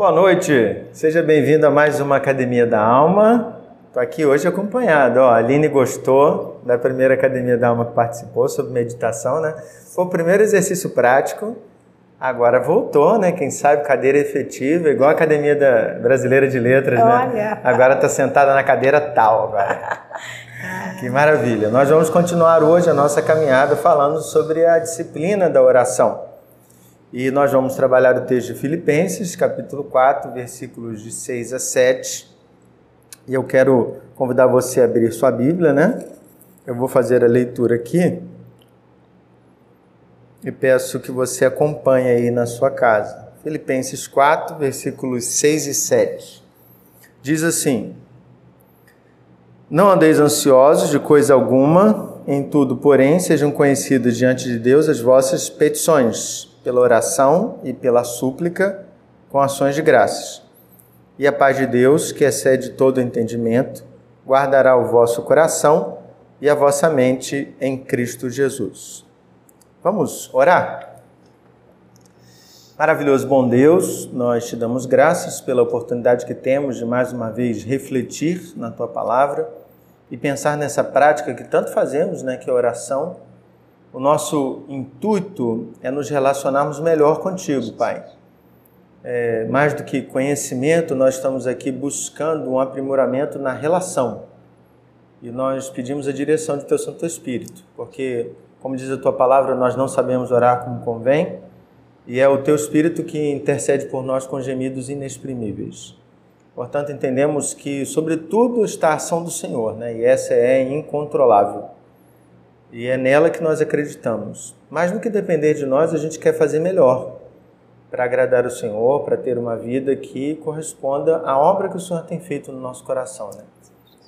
Boa noite, seja bem-vindo a mais uma Academia da Alma. Estou aqui hoje acompanhado. Ó, a Aline gostou da primeira Academia da Alma que participou sobre meditação, né? Foi o primeiro exercício prático. Agora voltou, né? Quem sabe cadeira efetiva, igual a Academia da Brasileira de Letras, né? Olha. né? Agora está sentada na cadeira tal agora. que maravilha. Nós vamos continuar hoje a nossa caminhada falando sobre a disciplina da oração. E nós vamos trabalhar o texto de Filipenses, capítulo 4, versículos de 6 a 7. E eu quero convidar você a abrir sua Bíblia, né? Eu vou fazer a leitura aqui. E peço que você acompanhe aí na sua casa. Filipenses 4, versículos 6 e 7. Diz assim: Não andeis ansiosos de coisa alguma, em tudo, porém, sejam conhecidas diante de Deus as vossas petições pela oração e pela súplica com ações de graças. E a paz de Deus, que excede todo entendimento, guardará o vosso coração e a vossa mente em Cristo Jesus. Vamos orar? Maravilhoso bom Deus, nós te damos graças pela oportunidade que temos de mais uma vez refletir na tua palavra e pensar nessa prática que tanto fazemos, né, que é a oração o nosso intuito é nos relacionarmos melhor contigo, Pai. É, mais do que conhecimento, nós estamos aqui buscando um aprimoramento na relação. E nós pedimos a direção do Teu Santo Espírito, porque, como diz a Tua palavra, nós não sabemos orar como convém, e é o Teu Espírito que intercede por nós com gemidos inexprimíveis. Portanto, entendemos que, sobretudo, está a ação do Senhor, né? e essa é incontrolável. E é nela que nós acreditamos. Mas no que depender de nós, a gente quer fazer melhor para agradar o Senhor, para ter uma vida que corresponda à obra que o Senhor tem feito no nosso coração. Né?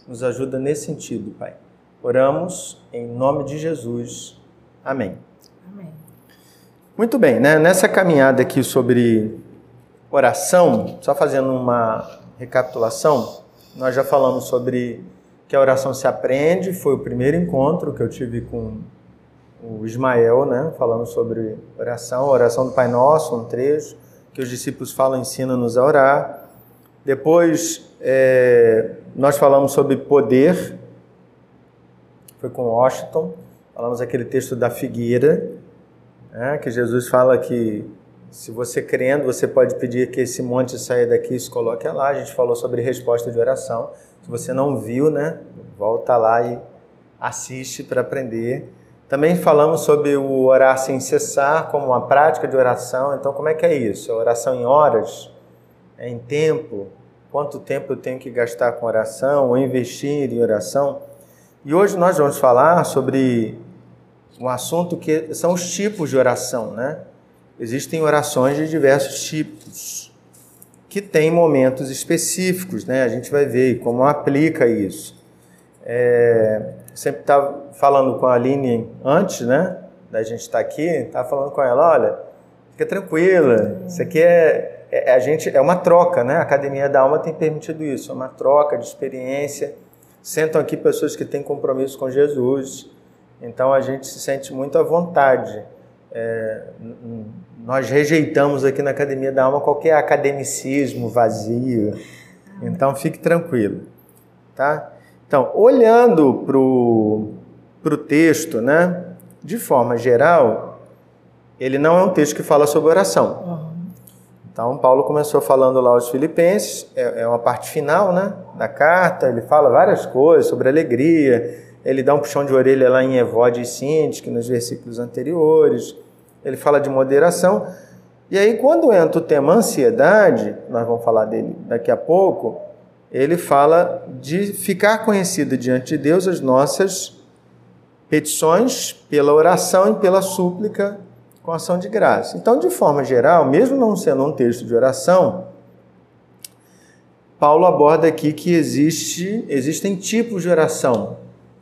Nos ajuda nesse sentido, Pai. Oramos em nome de Jesus. Amém. Amém. Muito bem, né? nessa caminhada aqui sobre oração, só fazendo uma recapitulação, nós já falamos sobre que a oração se aprende, foi o primeiro encontro que eu tive com o Ismael, né, falando sobre oração, oração do Pai Nosso, um trecho, que os discípulos falam, ensina-nos a orar. Depois, é, nós falamos sobre poder, foi com Washington, falamos aquele texto da figueira, né, que Jesus fala que se você crendo, você pode pedir que esse monte saia daqui e se coloque lá. A gente falou sobre resposta de oração. Se você não viu, né, volta lá e assiste para aprender. Também falamos sobre o orar sem cessar como uma prática de oração. Então, como é que é isso? A oração em horas? É em tempo? Quanto tempo eu tenho que gastar com oração ou investir em oração? E hoje nós vamos falar sobre um assunto que são os tipos de oração, né? Existem orações de diversos tipos que tem momentos específicos, né? A gente vai ver como aplica isso. É, sempre estava falando com a Aline antes, né? Da gente estar tá aqui, estava falando com ela, olha, fica tranquila, isso aqui é, é, a gente é uma troca, né? A Academia da Alma tem permitido isso, é uma troca de experiência. Sentam aqui pessoas que têm compromisso com Jesus, então a gente se sente muito à vontade. É, nós rejeitamos aqui na Academia da Alma qualquer academicismo vazio. Então fique tranquilo, tá? Então, olhando para o texto, né? De forma geral, ele não é um texto que fala sobre oração. Então, Paulo começou falando lá aos Filipenses, é, é uma parte final, né? Da carta, ele fala várias coisas sobre alegria, ele dá um puxão de orelha lá em Evode e Sintique, nos versículos anteriores ele fala de moderação. E aí, quando entra o tema ansiedade, nós vamos falar dele daqui a pouco, ele fala de ficar conhecido diante de Deus as nossas petições pela oração e pela súplica com ação de graça. Então, de forma geral, mesmo não sendo um texto de oração, Paulo aborda aqui que existe, existem tipos de oração.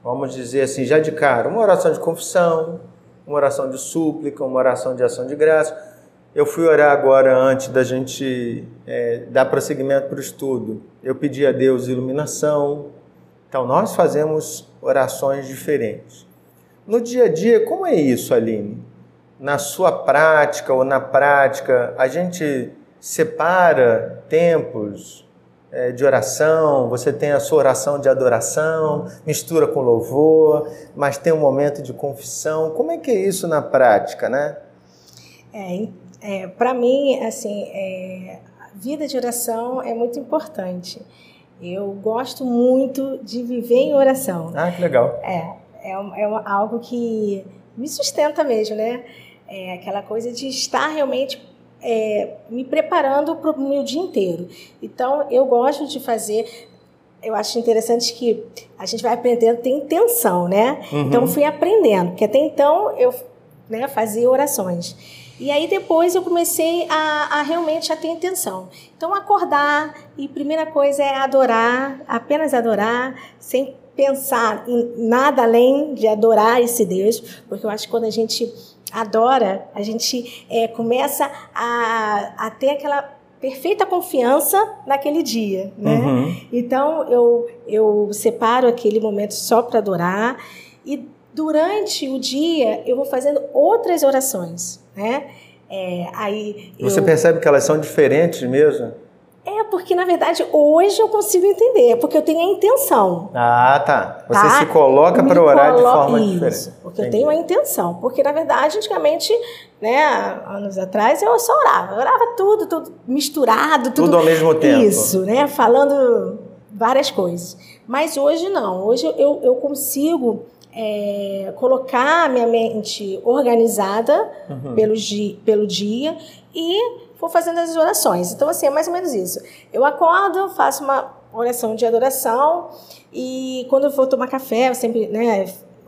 Vamos dizer assim, já de cara, uma oração de confissão, uma oração de súplica, uma oração de ação de graça. Eu fui orar agora antes da gente é, dar prosseguimento para o estudo. Eu pedi a Deus iluminação. Então, nós fazemos orações diferentes. No dia a dia, como é isso, Aline? Na sua prática ou na prática, a gente separa tempos de oração, você tem a sua oração de adoração, mistura com louvor, mas tem um momento de confissão. Como é que é isso na prática, né? É, é para mim, assim, é, a vida de oração é muito importante. Eu gosto muito de viver em oração. Ah, que legal. É, é, é algo que me sustenta mesmo, né? É aquela coisa de estar realmente é, me preparando para o meu dia inteiro. Então, eu gosto de fazer. Eu acho interessante que a gente vai aprendendo, tem intenção, né? Uhum. Então, fui aprendendo, porque até então eu né, fazia orações. E aí depois eu comecei a, a, realmente a ter intenção. Então acordar e primeira coisa é adorar, apenas adorar, sem pensar em nada além de adorar esse Deus, porque eu acho que quando a gente adora, a gente é, começa a, a ter aquela perfeita confiança naquele dia, né? Uhum. Então eu eu separo aquele momento só para adorar e durante o dia eu vou fazendo outras orações, né? É, aí Você eu... percebe que elas são diferentes mesmo? Porque na verdade hoje eu consigo entender, porque eu tenho a intenção. Ah, tá. Você tá? se coloca para orar colo... de forma Isso, diferente. Porque Entendi. eu tenho a intenção. Porque na verdade, antigamente, né, anos atrás, eu só orava. Eu orava tudo, tudo misturado, tudo. Tudo ao mesmo tempo. Isso, né? Falando várias coisas. Mas hoje não. Hoje eu, eu consigo é, colocar a minha mente organizada uhum. pelo, pelo dia e fazendo as orações. Então, assim, é mais ou menos isso. Eu acordo, faço uma oração de adoração e quando eu vou tomar café, eu sempre, né,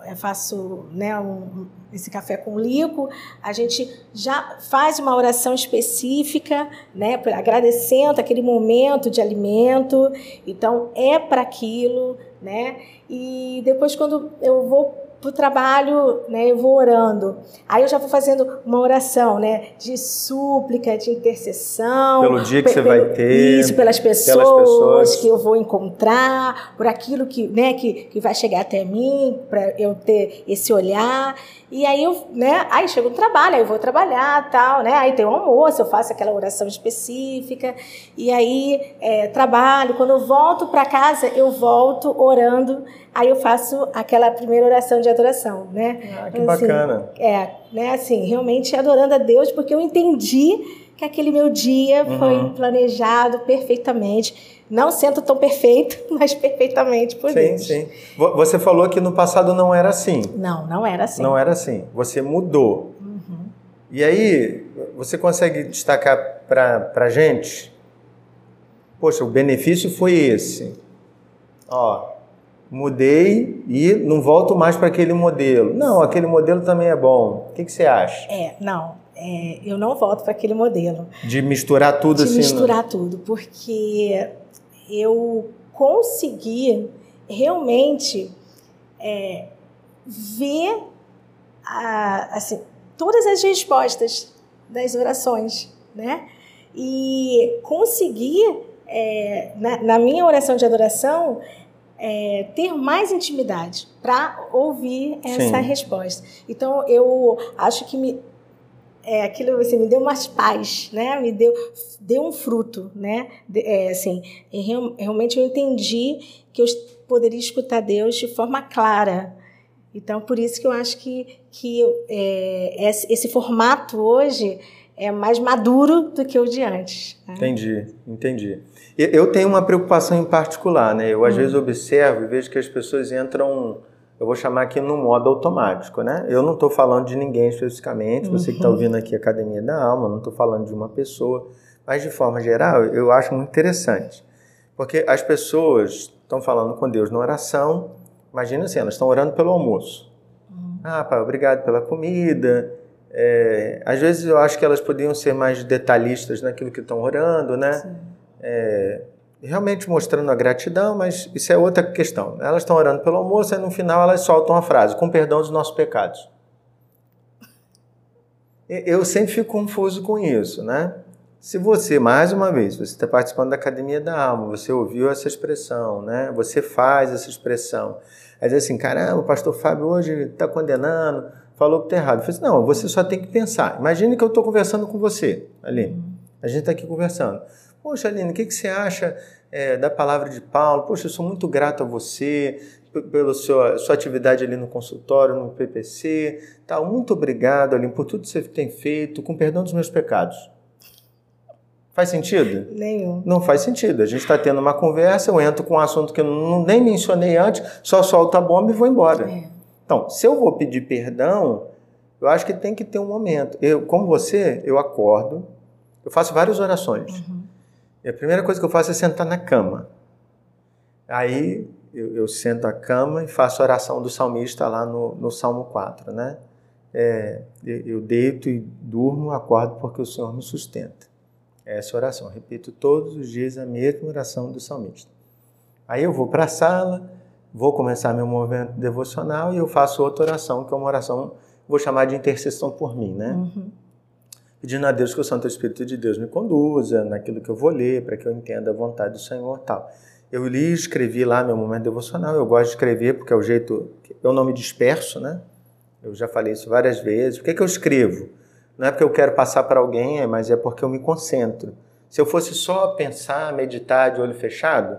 eu faço né, um, esse café com lico, a gente já faz uma oração específica, né, agradecendo aquele momento de alimento. Então, é para aquilo, né? E depois, quando eu vou para o trabalho, né, eu vou orando. Aí eu já vou fazendo uma oração, né, de súplica, de intercessão. Pelo dia que você vai ter. Isso, pelas pessoas, pelas pessoas, que eu vou encontrar, por aquilo que, né, que, que vai chegar até mim, para eu ter esse olhar. E aí eu, né, aí chego no trabalho, aí eu vou trabalhar, tal, né, aí tem o almoço, eu faço aquela oração específica, e aí é, trabalho. Quando eu volto para casa, eu volto orando Aí eu faço aquela primeira oração de adoração, né? Ah, que assim, bacana. É, né, assim, realmente adorando a Deus, porque eu entendi que aquele meu dia uhum. foi planejado perfeitamente. Não sendo tão perfeito, mas perfeitamente por sim, Deus. Sim, sim. Você falou que no passado não era assim. Não, não era assim. Não era assim. Você mudou. Uhum. E aí, você consegue destacar para gente? Poxa, o benefício foi esse. Ó, mudei e não volto mais para aquele modelo. Não, aquele modelo também é bom. O que, que você acha? É, não, é, eu não volto para aquele modelo. De misturar tudo De assim? De misturar tudo, porque eu consegui realmente é, ver a, assim, todas as respostas das orações, né? E conseguir, é, na, na minha oração de adoração, é, ter mais intimidade para ouvir essa Sim. resposta. Então, eu acho que me, é, aquilo assim, me deu umas paz, né? Me deu, deu um fruto, né? É, assim, realmente eu entendi que eu poderia escutar Deus de forma clara. Então, por isso que eu acho que, que é, esse, esse formato hoje é mais maduro do que o de antes. Né? Entendi, entendi. Eu tenho uma preocupação em particular, né? Eu às hum. vezes observo e vejo que as pessoas entram, eu vou chamar aqui no modo automático, né? Eu não estou falando de ninguém especificamente, você que está uhum. ouvindo aqui a Academia da Alma, não estou falando de uma pessoa, mas de forma geral eu acho muito interessante, porque as pessoas estão falando com Deus na oração, imagina assim, elas estão orando pelo almoço. Uhum. Ah, pai, obrigado pela comida, é, às vezes eu acho que elas podiam ser mais detalhistas naquilo que estão orando, né? É, realmente mostrando a gratidão, mas isso é outra questão. Elas estão orando pelo almoço e no final elas soltam a frase: com perdão dos nossos pecados. Eu sempre fico confuso com isso, né? Se você, mais uma vez, você está participando da Academia da Alma, você ouviu essa expressão, né? Você faz essa expressão. Aí diz assim, caramba, o pastor Fábio hoje está condenando, falou que está errado. Eu falei assim, não, você só tem que pensar. Imagine que eu estou conversando com você ali. A gente está aqui conversando. Poxa, Aline, o que, que você acha é, da palavra de Paulo? Poxa, eu sou muito grato a você pela sua, sua atividade ali no consultório, no PPC. Tal. Muito obrigado, Aline, por tudo que você tem feito, com perdão dos meus pecados. Faz sentido? Nenhum. Não faz sentido. A gente está tendo uma conversa, eu entro com um assunto que eu não, nem mencionei antes, só solto a bomba e vou embora. É. Então, se eu vou pedir perdão, eu acho que tem que ter um momento. Eu, como você, eu acordo, eu faço várias orações. Uhum. E a primeira coisa que eu faço é sentar na cama. Aí eu, eu sento a cama e faço a oração do salmista lá no, no Salmo 4, né? É, eu deito e durmo, acordo porque o Senhor me sustenta. Essa oração. Repito todos os dias a mesma oração do salmista. Aí eu vou para a sala, vou começar meu movimento devocional e eu faço outra oração, que é uma oração, vou chamar de intercessão por mim, né? Uhum. Pedindo a Deus que o Santo Espírito de Deus me conduza naquilo que eu vou ler, para que eu entenda a vontade do Senhor tal. Eu li e escrevi lá meu momento devocional, eu gosto de escrever porque é o jeito, eu não me disperso, né? Eu já falei isso várias vezes. Por que, que eu escrevo? Não é porque eu quero passar para alguém, é, mas é porque eu me concentro. Se eu fosse só pensar, meditar de olho fechado,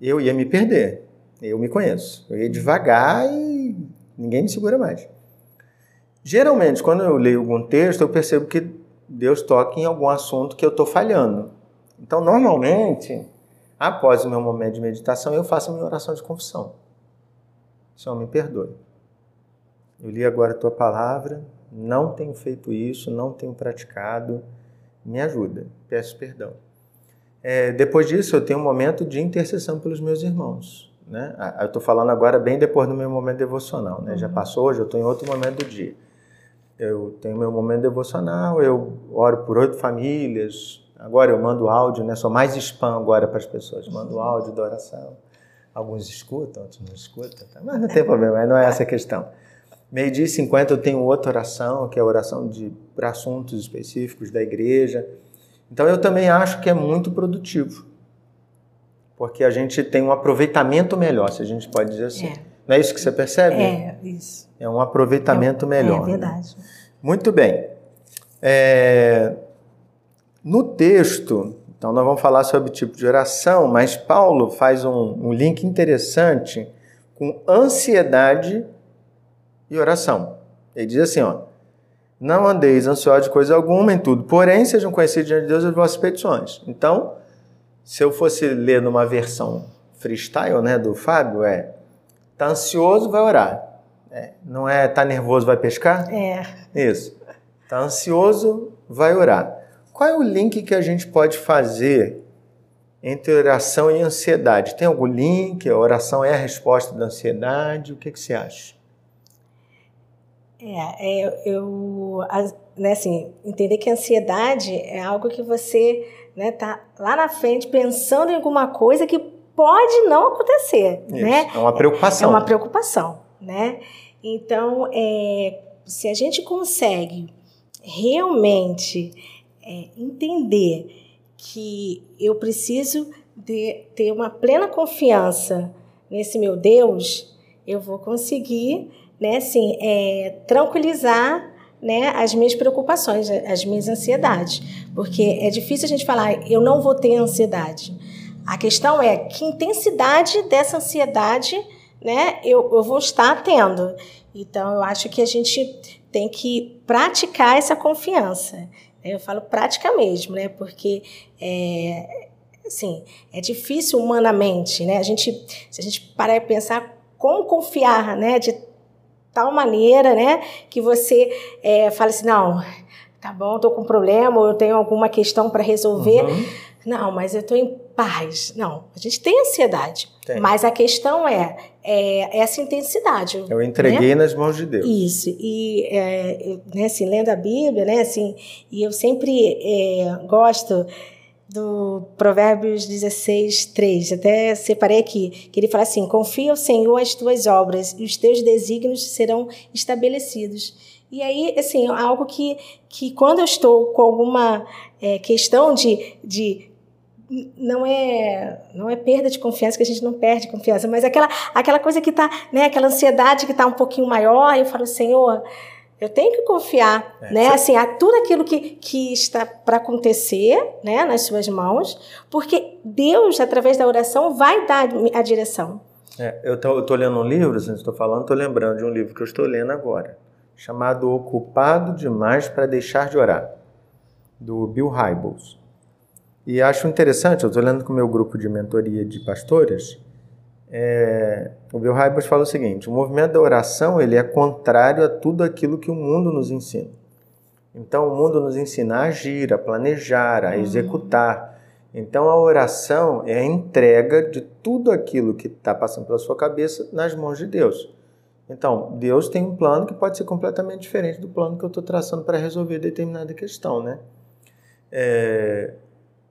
eu ia me perder. Eu me conheço. Eu ia devagar e ninguém me segura mais. Geralmente, quando eu leio algum texto, eu percebo que Deus toca em algum assunto que eu estou falhando. Então, normalmente, após o meu momento de meditação, eu faço a minha oração de confissão. Senhor, me perdoe. Eu li agora a tua palavra, não tenho feito isso, não tenho praticado, me ajuda, peço perdão. É, depois disso, eu tenho um momento de intercessão pelos meus irmãos. Né? Eu estou falando agora bem depois do meu momento devocional. Né? Uhum. Já passou, hoje eu estou em outro momento do dia. Eu tenho meu momento devocional, eu oro por oito famílias. Agora eu mando áudio, né? sou mais spam agora para as pessoas. Mando áudio da oração. Alguns escutam, outros não escutam. Tá? Mas não tem problema, não é essa a questão. Meio-dia e 50 eu tenho outra oração, que é a oração para assuntos específicos da igreja. Então eu também acho que é muito produtivo. Porque a gente tem um aproveitamento melhor, se a gente pode dizer assim. É. Não é isso que você percebe? É, isso. É um aproveitamento é, melhor. É verdade. Né? Muito bem. É, no texto, então nós vamos falar sobre tipo de oração, mas Paulo faz um, um link interessante com ansiedade e oração. Ele diz assim, ó, não andeis ansiosos de coisa alguma em tudo, porém sejam conhecidos diante de Deus as vossas petições. Então, se eu fosse ler numa versão freestyle, né, do Fábio, é tá ansioso, vai orar. É, não é tá nervoso, vai pescar? É. Isso. Tá ansioso, vai orar. Qual é o link que a gente pode fazer entre oração e ansiedade? Tem algum link? A oração é a resposta da ansiedade? O que, que você acha? É, é eu, né, assim, entender que a ansiedade é algo que você né, tá lá na frente pensando em alguma coisa que pode não acontecer, Isso, né? É uma preocupação. É uma preocupação, né? Então, é, se a gente consegue realmente é, entender que eu preciso de ter uma plena confiança nesse meu Deus, eu vou conseguir né, assim, é, tranquilizar né, as minhas preocupações, as minhas ansiedades. Porque é difícil a gente falar, eu não vou ter ansiedade. A questão é que intensidade dessa ansiedade né, eu, eu vou estar tendo. Então, eu acho que a gente tem que praticar essa confiança. Eu falo prática mesmo, né? Porque é, assim, é difícil humanamente, né? A gente, se a gente parar e pensar como confiar, né? De tal maneira, né, que você é, fala assim, não, tá bom, estou com um problema, ou eu tenho alguma questão para resolver. Uhum. Não, mas eu estou em paz. Não, a gente tem ansiedade. Tem. Mas a questão é, é, essa intensidade. Eu entreguei né? nas mãos de Deus. Isso. E, é, né, assim, lendo a Bíblia, né, assim, e eu sempre é, gosto do Provérbios 16, 3. Até separei aqui, que ele fala assim: Confia ao Senhor as tuas obras e os teus desígnios serão estabelecidos. E aí, assim, é algo que, que quando eu estou com alguma é, questão de, de não é não é perda de confiança que a gente não perde confiança, mas aquela aquela coisa que está, né, aquela ansiedade que está um pouquinho maior, eu falo, Senhor, Eu tenho que confiar, é, né? Assim, a tudo aquilo que, que está para acontecer, né, nas suas mãos, porque Deus, através da oração, vai dar a direção. É, eu estou lendo um livro, assim, estou falando, estou lembrando de um livro que eu estou lendo agora, chamado Ocupado Demais para Deixar de Orar, do Bill Hybels. E acho interessante, eu estou lendo com o meu grupo de mentoria de pastores, é, o Bill Hybels fala o seguinte: o movimento da oração ele é contrário a tudo aquilo que o mundo nos ensina. Então, o mundo nos ensina a agir, a planejar, a uhum. executar. Então, a oração é a entrega de tudo aquilo que está passando pela sua cabeça nas mãos de Deus. Então, Deus tem um plano que pode ser completamente diferente do plano que eu estou traçando para resolver determinada questão, né? É,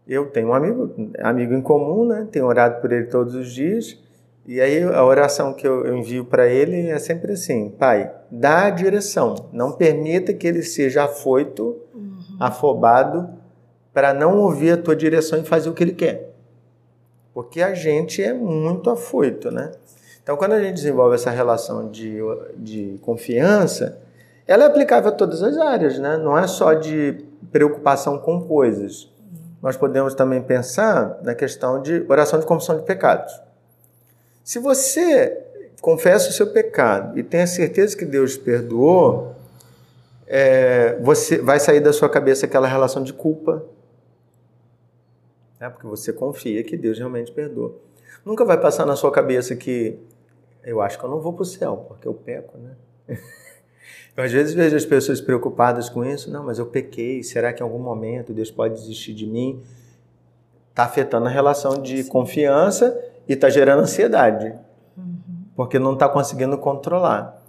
eu tenho um amigo, amigo em comum, né? Tenho orado por ele todos os dias. E aí a oração que eu envio para ele é sempre assim: Pai, dá a direção, não permita que ele seja afoito, uhum. afobado, para não ouvir a tua direção e fazer o que ele quer. Porque a gente é muito afoito, né? Então, quando a gente desenvolve essa relação de, de confiança, ela é aplicável a todas as áreas, né? Não é só de preocupação com coisas. Nós podemos também pensar na questão de oração de confissão de pecados. Se você confessa o seu pecado e tem a certeza que Deus perdoou, é, você vai sair da sua cabeça aquela relação de culpa, né? porque você confia que Deus realmente perdoa. Nunca vai passar na sua cabeça que eu acho que eu não vou para o céu, porque eu peco, né? Eu às vezes vejo as pessoas preocupadas com isso. Não, mas eu pequei. Será que em algum momento Deus pode desistir de mim? Está afetando a relação de Sim. confiança e está gerando ansiedade, uhum. porque não está conseguindo controlar.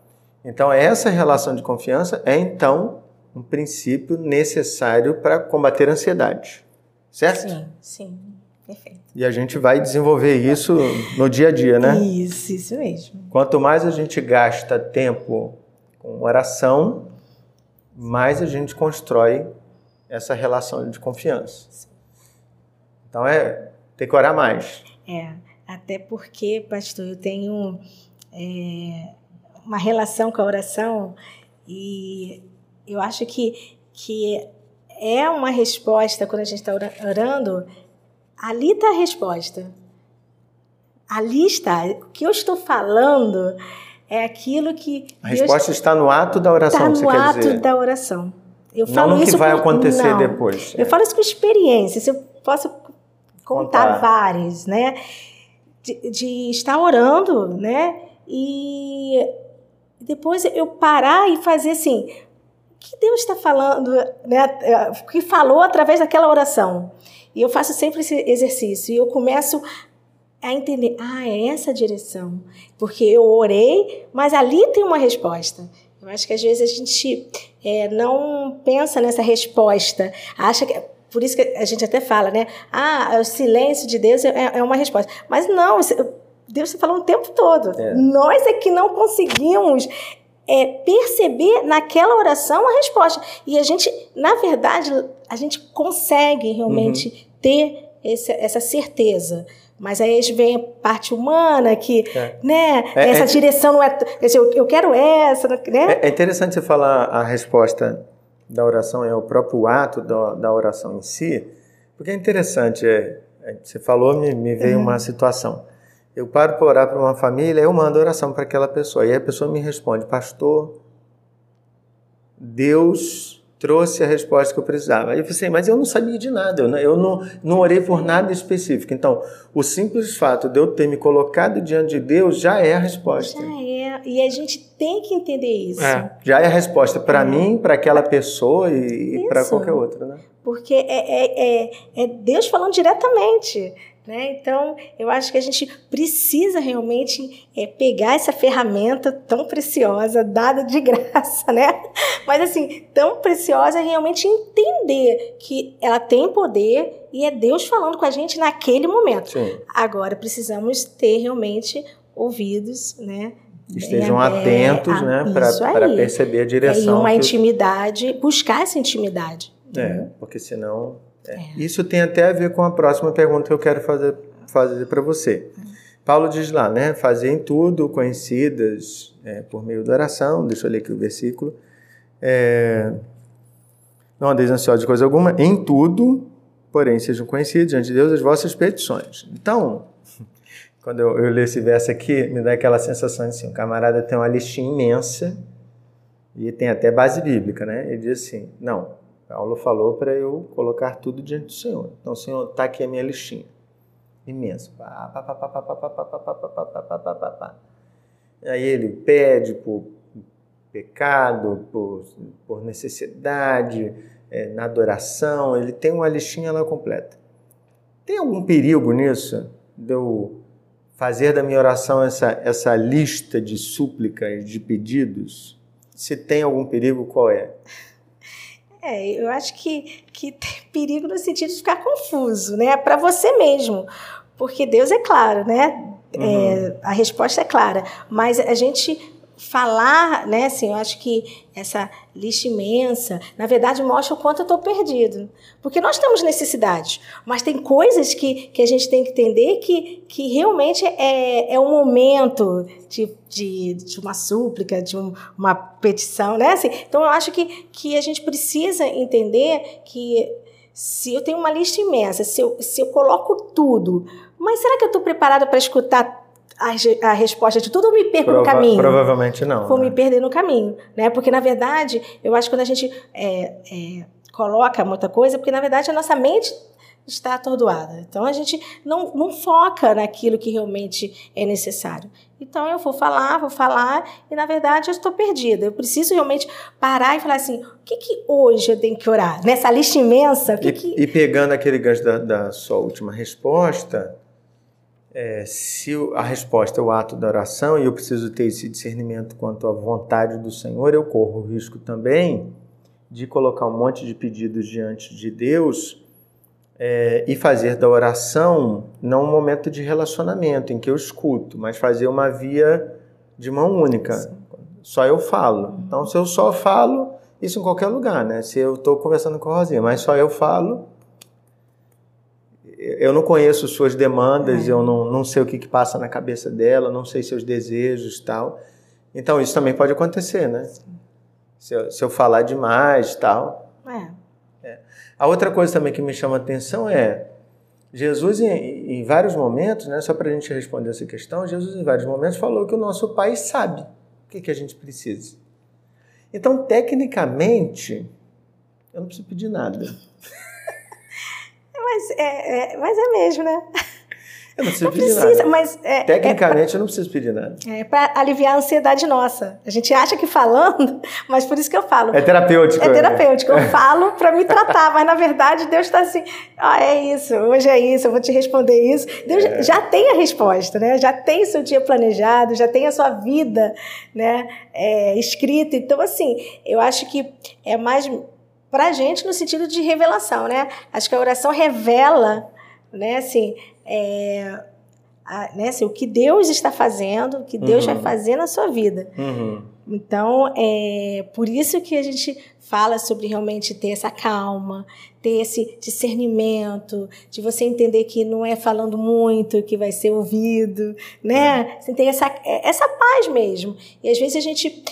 Então, essa relação de confiança é, então, um princípio necessário para combater a ansiedade. Certo? Sim, sim. Perfeito. E a gente vai desenvolver isso no dia a dia, né? Isso, isso mesmo. Quanto mais a gente gasta tempo com oração, mais a gente constrói essa relação de confiança. Então é ter que orar mais. É. Até porque, pastor, eu tenho é, uma relação com a oração e eu acho que, que é uma resposta, quando a gente está orando, ali está a resposta. Ali está. O que eu estou falando é aquilo que. A Deus resposta está no ato da oração. Está no ato da oração. Eu falo não no que vai acontecer não, depois. Eu é. falo isso com experiência. Eu posso contar, contar. várias, né? De, de estar orando, né? E depois eu parar e fazer assim, o que Deus está falando, né? O que falou através daquela oração. E eu faço sempre esse exercício e eu começo a entender, ah, é essa a direção. Porque eu orei, mas ali tem uma resposta. Eu acho que às vezes a gente é, não pensa nessa resposta, acha que por isso que a gente até fala, né? Ah, o silêncio de Deus é, é uma resposta. Mas não, Deus falando o tempo todo. É. Nós é que não conseguimos é, perceber naquela oração a resposta. E a gente, na verdade, a gente consegue realmente uhum. ter esse, essa certeza. Mas aí vem a parte humana que, é. né, é, essa é direção não é. Eu, eu quero essa, né? É, é interessante você falar a resposta da oração é o próprio ato da, da oração em si, porque é interessante, é, é você falou, me, me veio uhum. uma situação. Eu paro para orar para uma família, eu mando oração para aquela pessoa, e a pessoa me responde, pastor, Deus trouxe a resposta que eu precisava. Aí eu falei assim, mas eu não sabia de nada, eu não, eu não, não orei por nada específico. Então, o simples fato de eu ter me colocado diante de Deus já é a resposta. Já é, e a gente tem que entender isso. É, já é a resposta para é. mim, para aquela pessoa e, e para qualquer outra, né? Porque é, é, é, é Deus falando diretamente. Né? Então, eu acho que a gente precisa realmente é, pegar essa ferramenta tão preciosa, dada de graça, né? Mas assim, tão preciosa realmente entender que ela tem poder e é Deus falando com a gente naquele momento. Sim. Agora, precisamos ter realmente ouvidos, né? Estejam atentos, né? Para perceber a direção. E uma intimidade, buscar essa intimidade. É, porque senão é. Isso tem até a ver com a próxima pergunta que eu quero fazer, fazer para você. Paulo diz lá, né? Fazer em tudo conhecidas é, por meio da oração. Deixa eu ler aqui o versículo. É, não andeis ansiosos de coisa alguma, em tudo, porém, sejam conhecidos diante de Deus as vossas petições. Então, quando eu, eu leio esse verso aqui, me dá aquela sensação assim: o camarada tem uma listinha imensa e tem até base bíblica, né? Ele diz assim: não, Paulo falou para eu colocar tudo diante do Senhor. Então, Senhor, está aqui a minha listinha. Imenso. Aí ele pede por pecado, por, por necessidade, é, na adoração, ele tem uma listinha lá completa. Tem algum perigo nisso? De eu fazer da minha oração essa, essa lista de súplicas, de pedidos? Se tem algum perigo, qual é? É, eu acho que, que tem perigo no sentido de ficar confuso, né? Para você mesmo. Porque Deus é claro, né? É, uhum. É, a resposta é clara. Mas a gente falar, né, assim, eu acho que essa lista imensa, na verdade, mostra o quanto eu estou perdido. Porque nós temos necessidade, mas tem coisas que, que a gente tem que entender que, que realmente é, é um momento de, de, de uma súplica, de um, uma petição, né? Assim, então, eu acho que, que a gente precisa entender que se eu tenho uma lista imensa, se eu, se eu coloco tudo, mas será que eu estou preparada para escutar a, a resposta de tudo, me perco Prova no caminho? Provavelmente não. Vou né? me perder no caminho, né? Porque, na verdade, eu acho que quando a gente é, é, coloca muita coisa, porque, na verdade, a nossa mente está atordoada. Então, a gente não, não foca naquilo que realmente é necessário. Então, eu vou falar, vou falar, e, na verdade, eu estou perdida. Eu preciso realmente parar e falar assim, o que, que hoje eu tenho que orar? Nessa lista imensa, o que e, que... E pegando aquele gancho da, da sua última resposta é, se a resposta é o ato da oração e eu preciso ter esse discernimento quanto à vontade do Senhor, eu corro o risco também de colocar um monte de pedidos diante de Deus é, e fazer da oração não um momento de relacionamento em que eu escuto, mas fazer uma via de mão única. Sim. Só eu falo. Então, se eu só falo, isso em qualquer lugar, né? Se eu estou conversando com a Rosinha, mas só eu falo, eu não conheço suas demandas, é. eu não, não sei o que, que passa na cabeça dela, não sei seus desejos tal. Então isso também pode acontecer, né? Se eu, se eu falar demais tal. É. é. A outra coisa também que me chama a atenção é Jesus, em, em vários momentos, né, só para a gente responder essa questão, Jesus, em vários momentos, falou que o nosso Pai sabe o que, que a gente precisa. Então, tecnicamente, eu não preciso pedir nada. Mas é, é, mas é mesmo, né? Eu não preciso não pedir precisa, nada. Mas é, é Tecnicamente, é, eu não preciso pedir nada. É para aliviar a ansiedade nossa. A gente acha que falando, mas por isso que eu falo. É terapêutico. É né? terapêutico. Eu falo para me tratar, mas na verdade Deus está assim: ah, é isso, hoje é isso, eu vou te responder isso. Deus é. já tem a resposta, né? Já tem seu dia planejado, já tem a sua vida, né? É, escrita. Então, assim, eu acho que é mais para a gente no sentido de revelação, né? Acho que a oração revela, né, assim, é, a, né, assim, o que Deus está fazendo, o que Deus uhum. vai fazer na sua vida. Uhum. Então, é por isso que a gente fala sobre realmente ter essa calma, ter esse discernimento, de você entender que não é falando muito que vai ser ouvido, né? Você tem essa, essa paz mesmo. E às vezes a gente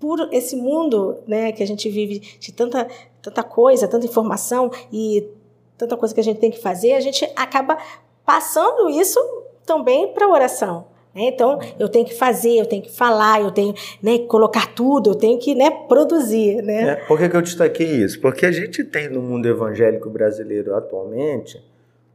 por esse mundo né, que a gente vive de tanta, tanta coisa, tanta informação e tanta coisa que a gente tem que fazer, a gente acaba passando isso também para a oração. Né? Então, eu tenho que fazer, eu tenho que falar, eu tenho né, que colocar tudo, eu tenho que né, produzir. Né? É, por que, que eu destaquei isso? Porque a gente tem no mundo evangélico brasileiro atualmente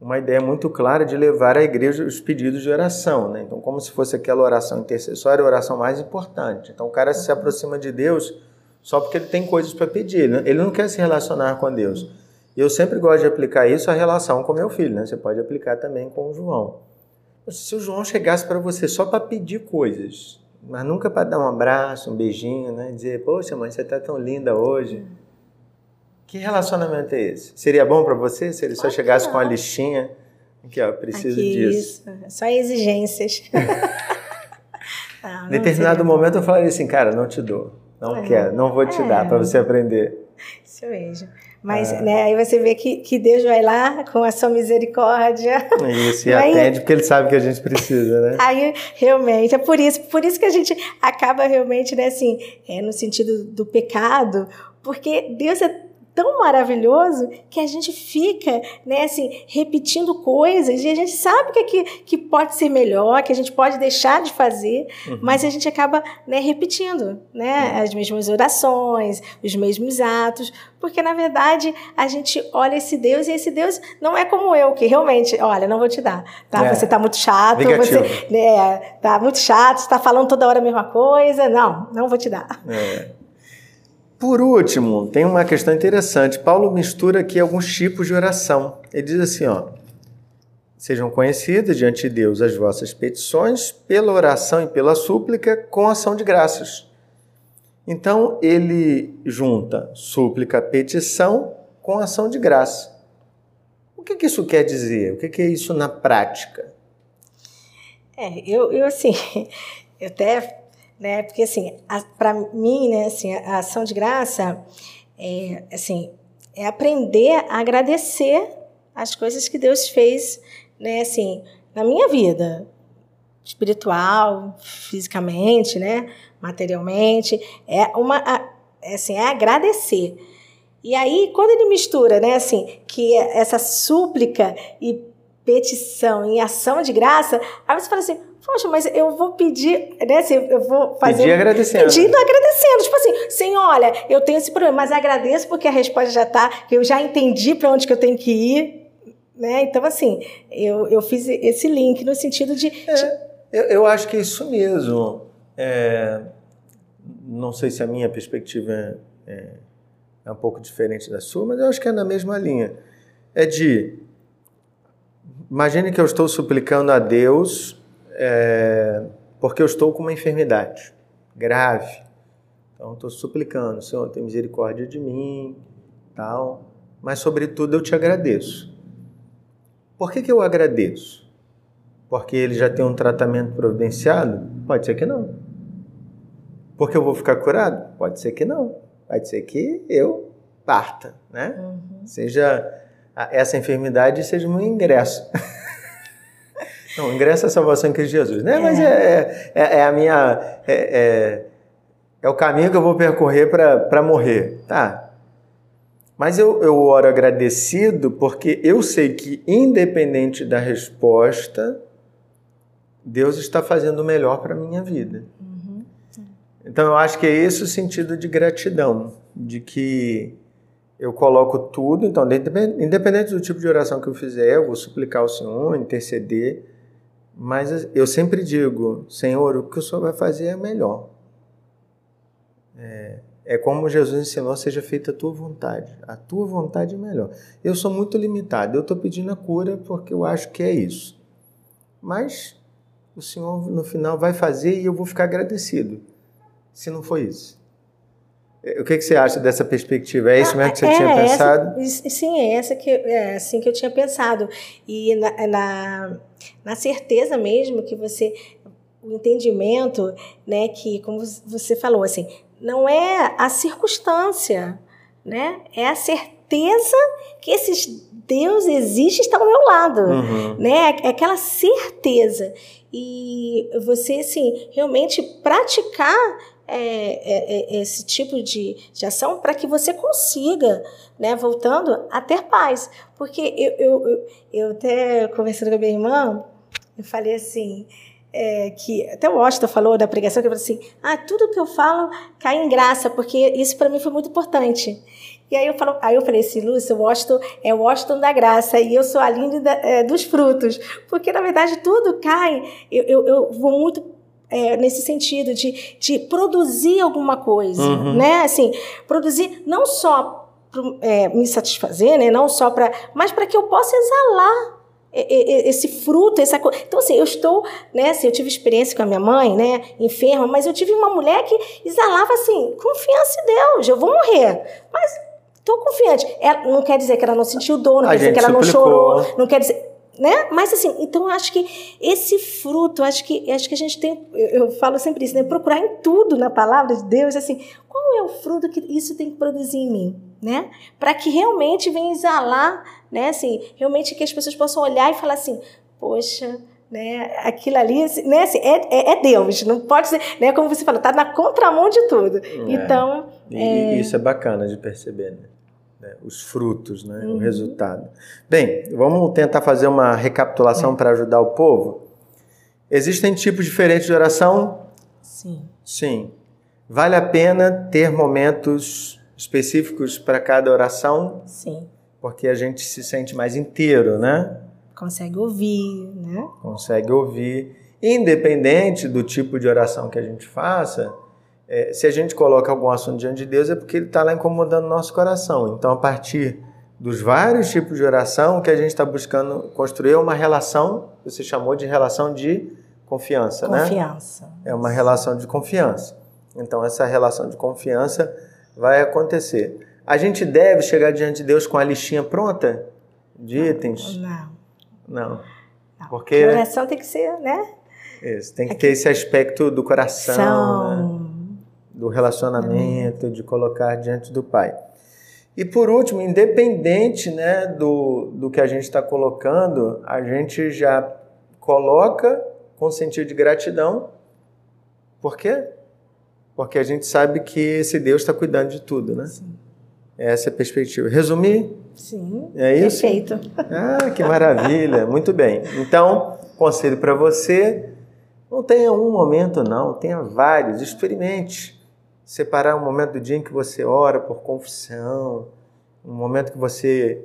uma ideia muito clara de levar à igreja os pedidos de oração, né? Então, como se fosse aquela oração intercessória, a oração mais importante. Então, o cara se aproxima de Deus só porque ele tem coisas para pedir, né? ele não quer se relacionar com Deus. E eu sempre gosto de aplicar isso à relação com meu filho, né? Você pode aplicar também com o João. Se o João chegasse para você só para pedir coisas, mas nunca para dar um abraço, um beijinho, né? Dizer, poxa, mãe, você está tão linda hoje. Que relacionamento é esse? Seria bom para você se ele só chegasse com a listinha? Aqui, ó, preciso Aqui, disso. Isso. Só exigências. ah, Determinado momento eu falaria assim, cara, não te dou. Não é, quero, não vou te é. dar para você aprender. Isso mesmo. Mas é. né, aí você vê que, que Deus vai lá com a sua misericórdia. Isso, e atende porque ele sabe que a gente precisa, né? Aí, realmente, é por isso, por isso que a gente acaba realmente, né, assim, é, no sentido do pecado, porque Deus é tão maravilhoso que a gente fica, né, assim, repetindo coisas e a gente sabe que, que, que pode ser melhor, que a gente pode deixar de fazer, uhum. mas a gente acaba, né, repetindo, né, uhum. as mesmas orações, os mesmos atos, porque na verdade a gente olha esse Deus e esse Deus não é como eu, que realmente, olha, não vou te dar, tá? É. Você tá muito chato, Negativo. você né, tá muito chato, está falando toda hora a mesma coisa, não, não vou te dar. É. Por último, tem uma questão interessante. Paulo mistura aqui alguns tipos de oração. Ele diz assim, ó: Sejam conhecidas diante de Deus as vossas petições pela oração e pela súplica com ação de graças. Então, ele junta súplica, petição com ação de graça. O que, que isso quer dizer? O que, que é isso na prática? É, eu, eu assim, eu até né? Porque assim, para mim, né, assim, a ação de graça é assim, é aprender a agradecer as coisas que Deus fez, né, assim, na minha vida, espiritual, fisicamente, né, materialmente, é uma é, assim, é agradecer. E aí, quando ele mistura, né, assim, que essa súplica e petição em ação de graça, aí você fala assim, Poxa, mas eu vou pedir, né? Assim, eu vou fazer. Pedir agradecendo. Pedindo agradecendo. Tipo assim, Senhor, olha, eu tenho esse problema, mas agradeço porque a resposta já está, eu já entendi para onde que eu tenho que ir. Né? Então, assim, eu, eu fiz esse link no sentido de. É, eu, eu acho que é isso mesmo. É, não sei se a minha perspectiva é, é, é um pouco diferente da sua, mas eu acho que é na mesma linha. É de. Imagine que eu estou suplicando a Deus é, porque eu estou com uma enfermidade grave. Então, estou suplicando, Senhor, tem misericórdia de mim, tal. Mas, sobretudo, eu te agradeço. Por que, que eu agradeço? Porque ele já tem um tratamento providenciado? Pode ser que não. Porque eu vou ficar curado? Pode ser que não. Pode ser que eu parta, né? Uhum. Seja essa enfermidade seja um ingresso. Não, ingresso à salvação em Cristo Jesus, né? É. Mas é, é, é, a minha. É, é, é, o caminho que eu vou percorrer para morrer. Tá. Mas eu, eu oro agradecido porque eu sei que, independente da resposta, Deus está fazendo o melhor para a minha vida. Uhum. Então eu acho que é esse o sentido de gratidão, de que eu coloco tudo, então, independente do tipo de oração que eu fizer, eu vou suplicar ao Senhor, interceder, mas eu sempre digo, Senhor, o que o Senhor vai fazer é melhor. É, é como Jesus ensinou, seja feita a tua vontade. A tua vontade é melhor. Eu sou muito limitado, eu estou pedindo a cura porque eu acho que é isso. Mas o Senhor no final vai fazer e eu vou ficar agradecido, se não for isso. O que, que você acha dessa perspectiva? É isso mesmo que você é, tinha pensado? Essa, sim, é essa que é assim que eu tinha pensado. E na, na, na certeza mesmo que você o entendimento, né, que como você falou assim, não é a circunstância, né? É a certeza que esses Deus existe está ao meu lado, uhum. né? É aquela certeza e você assim realmente praticar é, é, é, esse tipo de, de ação para que você consiga, né, voltando a ter paz. Porque eu, eu, eu, eu até conversando com a minha irmã, eu falei assim, é, que até o Washington falou da pregação, que ele falou assim, ah, tudo que eu falo cai em graça, porque isso para mim foi muito importante. E aí eu, falo, aí eu falei assim, Lúcia, o Washington é o Washington da graça e eu sou a linda é, dos frutos. Porque, na verdade, tudo cai. Eu, eu, eu vou muito é, nesse sentido de, de produzir alguma coisa, uhum. né? Assim, produzir não só para é, me satisfazer, né? Não só para, mas para que eu possa exalar esse fruto, essa coisa. Então, assim, eu estou, né? Assim, eu tive experiência com a minha mãe, né? Enferma, mas eu tive uma mulher que exalava assim, confiança em Deus, eu vou morrer. Mas estou confiante. Ela, não quer dizer que ela não sentiu dor, não a quer dizer que ela suplicou. não chorou, não quer dizer né? Mas assim, então acho que esse fruto, acho que acho que a gente tem, eu, eu, falo sempre isso, né? Procurar em tudo na palavra de Deus, assim, qual é o fruto que isso tem que produzir em mim, né? Para que realmente venha exalar, né? Assim, realmente que as pessoas possam olhar e falar assim, poxa, né? Aquilo ali, assim, né? Assim, é, é, é, Deus, não pode ser, né? Como você falou, tá na contramão de tudo. É. Então, e, é... isso é bacana de perceber, né? Né os frutos, né? Uhum. O resultado. Bem, vamos tentar fazer uma recapitulação é. para ajudar o povo. Existem tipos diferentes de oração? Sim. Sim. Vale a pena ter momentos específicos para cada oração? Sim. Porque a gente se sente mais inteiro, né? Consegue ouvir, né? Consegue ouvir. Independente do tipo de oração que a gente faça, é, se a gente coloca algum assunto diante de Deus, é porque Ele está lá incomodando o nosso coração. Então, a partir dos vários tipos de oração, o que a gente está buscando construir é uma relação, você chamou de relação de confiança, confiança. né? Confiança. É uma relação de confiança. Então, essa relação de confiança vai acontecer. A gente deve chegar diante de Deus com a listinha pronta de itens? Não. Não. Não. Porque a oração tem que ser, né? Isso, tem que Aqui. ter esse aspecto do coração, né? Do relacionamento, de colocar diante do Pai. E por último, independente né, do, do que a gente está colocando, a gente já coloca com sentido de gratidão. Por quê? Porque a gente sabe que esse Deus está cuidando de tudo, né? Sim. Essa é a perspectiva. Resumir? Sim. É isso? Perfeito. Ah, que maravilha. Muito bem. Então, conselho para você: não tenha um momento, não, tenha vários. Experimente. Separar um momento do dia em que você ora por confissão, um momento que você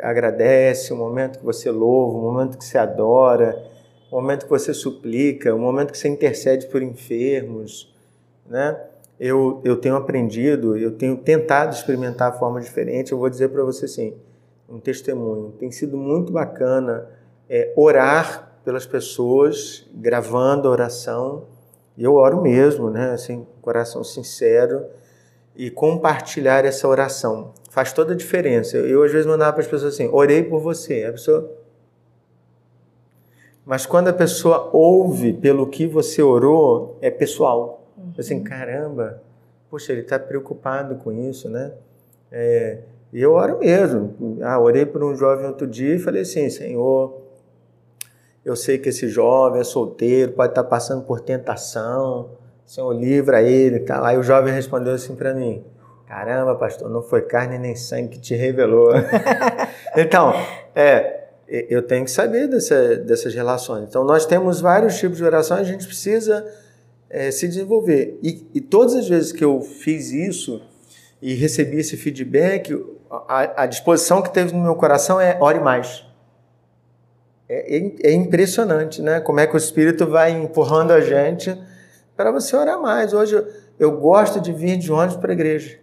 agradece, um momento que você louva, um momento que você adora, um momento que você suplica, um momento que você intercede por enfermos, né? eu, eu tenho aprendido, eu tenho tentado experimentar a forma diferente. Eu vou dizer para você assim, um testemunho. Tem sido muito bacana é, orar pelas pessoas, gravando a oração. E eu oro mesmo, né? Assim, coração sincero e compartilhar essa oração. Faz toda a diferença. Eu, às vezes mandava para as pessoas assim: orei por você. A pessoa. Mas quando a pessoa ouve pelo que você orou, é pessoal. Uhum. Assim, caramba, poxa, ele está preocupado com isso, né? É, e eu oro mesmo. Ah, orei por um jovem outro dia e falei assim, Senhor, eu sei que esse jovem é solteiro, pode estar tá passando por tentação, Senhor, livra ele e tal. Aí o jovem respondeu assim para mim, caramba, pastor, não foi carne nem sangue que te revelou. então, é, eu tenho que saber dessa, dessas relações. Então, nós temos vários tipos de oração, a gente precisa é, se desenvolver. E, e, todas as vezes que eu fiz isso e recebi esse feedback, a, a disposição que teve no meu coração é ore mais. É, é, é, impressionante, né? Como é que o Espírito vai empurrando a gente para você orar mais. Hoje eu, gosto de vir de ônibus para a igreja.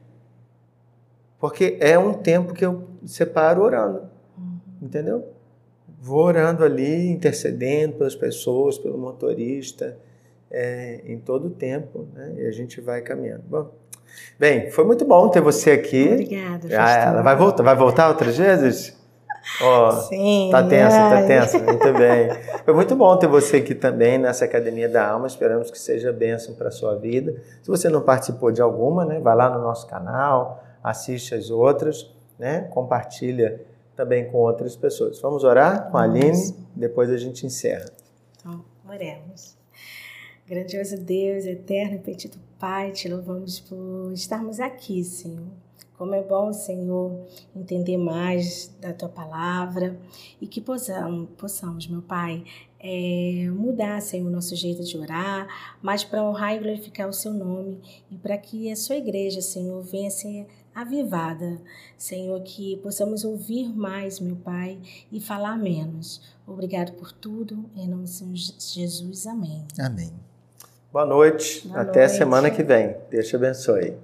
Porque é um tempo que eu separo orando. Uhum. Entendeu? Vou orando ali, intercedendo pelas pessoas, pelo motorista é, em todo o tempo, né? E a gente vai caminhando. Bom, bem, foi muito bom ter você aqui. Obrigada. Ah, ela vai voltar, vai voltar outras vezes? Oh, Sim. Tá tensa, tá ai. tá tensa. Muito bem. Foi muito bom ter você aqui também nessa Academia da Alma. Esperamos que seja bênção para a sua vida. Se você não participou de alguma, né, vai lá no nosso canal, assiste as outras, né, compartilha também com outras pessoas. Vamos orar com a Aline, depois a gente encerra. Então, oremos. Grandioso Deus, eterno e petito Pai, te louvamos por estarmos aqui, Senhor. Como é bom, Senhor, entender mais da tua palavra e que possamos, possamos meu Pai, é, mudar, Senhor, o nosso jeito de orar, mas para honrar e glorificar o seu nome e para que a sua igreja, Senhor, venha ser avivada. Senhor, que possamos ouvir mais, meu Pai, e falar menos. Obrigado por tudo. Em nome de Jesus. Amém. Amém. Boa noite. Boa Até noite. semana que vem. Deus te abençoe.